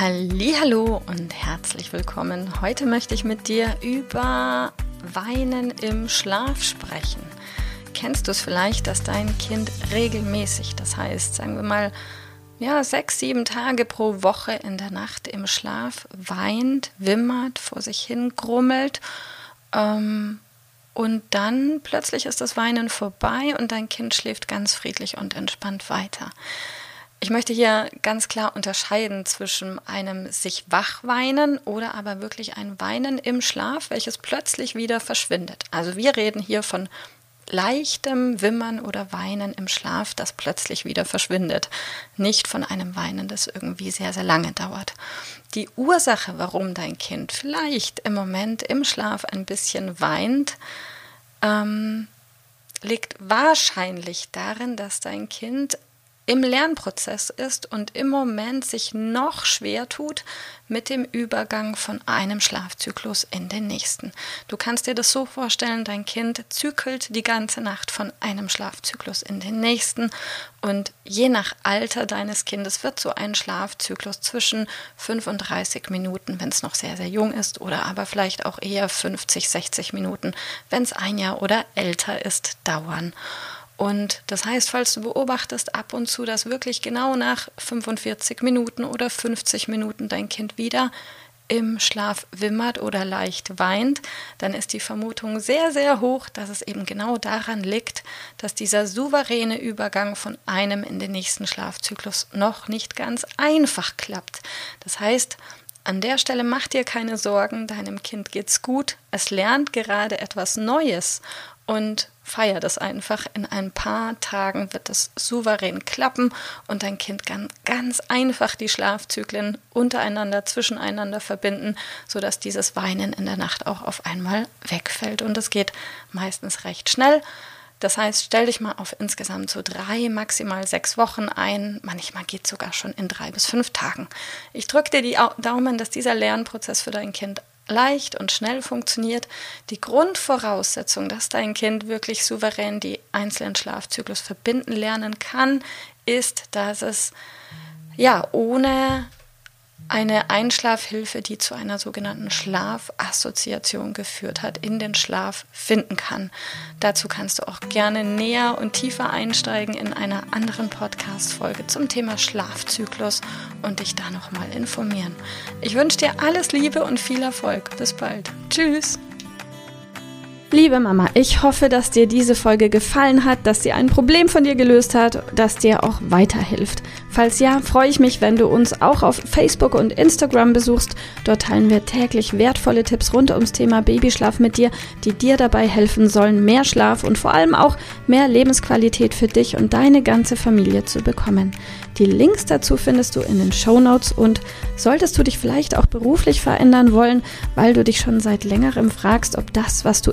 Hallo und herzlich willkommen. Heute möchte ich mit dir über Weinen im Schlaf sprechen. Kennst du es vielleicht, dass dein Kind regelmäßig, das heißt, sagen wir mal, ja, sechs, sieben Tage pro Woche in der Nacht im Schlaf weint, wimmert, vor sich hin grummelt ähm, und dann plötzlich ist das Weinen vorbei und dein Kind schläft ganz friedlich und entspannt weiter. Ich möchte hier ganz klar unterscheiden zwischen einem sich wachweinen oder aber wirklich ein Weinen im Schlaf, welches plötzlich wieder verschwindet. Also wir reden hier von leichtem Wimmern oder Weinen im Schlaf, das plötzlich wieder verschwindet. Nicht von einem Weinen, das irgendwie sehr, sehr lange dauert. Die Ursache, warum dein Kind vielleicht im Moment im Schlaf ein bisschen weint, ähm, liegt wahrscheinlich darin, dass dein Kind im Lernprozess ist und im Moment sich noch schwer tut mit dem Übergang von einem Schlafzyklus in den nächsten. Du kannst dir das so vorstellen, dein Kind zykelt die ganze Nacht von einem Schlafzyklus in den nächsten und je nach Alter deines Kindes wird so ein Schlafzyklus zwischen 35 Minuten, wenn es noch sehr, sehr jung ist, oder aber vielleicht auch eher 50, 60 Minuten, wenn es ein Jahr oder älter ist, dauern. Und das heißt, falls du beobachtest ab und zu, dass wirklich genau nach 45 Minuten oder 50 Minuten dein Kind wieder im Schlaf wimmert oder leicht weint, dann ist die Vermutung sehr, sehr hoch, dass es eben genau daran liegt, dass dieser souveräne Übergang von einem in den nächsten Schlafzyklus noch nicht ganz einfach klappt. Das heißt, an der Stelle mach dir keine Sorgen, deinem Kind geht's gut, es lernt gerade etwas Neues und feier das einfach. In ein paar Tagen wird das souverän klappen und dein Kind kann ganz einfach die Schlafzyklen untereinander, zwischeneinander verbinden, sodass dieses Weinen in der Nacht auch auf einmal wegfällt. Und es geht meistens recht schnell. Das heißt, stell dich mal auf insgesamt so drei, maximal sechs Wochen ein. Manchmal geht es sogar schon in drei bis fünf Tagen. Ich drücke dir die Daumen, dass dieser Lernprozess für dein Kind leicht und schnell funktioniert, die Grundvoraussetzung, dass dein Kind wirklich souverän die einzelnen Schlafzyklus verbinden lernen kann, ist, dass es ja ohne eine Einschlafhilfe, die zu einer sogenannten Schlafassoziation geführt hat, in den Schlaf finden kann. Dazu kannst du auch gerne näher und tiefer einsteigen in einer anderen Podcast-Folge zum Thema Schlafzyklus und dich da nochmal informieren. Ich wünsche dir alles Liebe und viel Erfolg. Bis bald. Tschüss. Liebe Mama, ich hoffe, dass dir diese Folge gefallen hat, dass sie ein Problem von dir gelöst hat, dass dir auch weiterhilft. Falls ja, freue ich mich, wenn du uns auch auf Facebook und Instagram besuchst. Dort teilen wir täglich wertvolle Tipps rund ums Thema Babyschlaf mit dir, die dir dabei helfen sollen, mehr Schlaf und vor allem auch mehr Lebensqualität für dich und deine ganze Familie zu bekommen. Die Links dazu findest du in den Show Notes und solltest du dich vielleicht auch beruflich verändern wollen, weil du dich schon seit längerem fragst, ob das, was du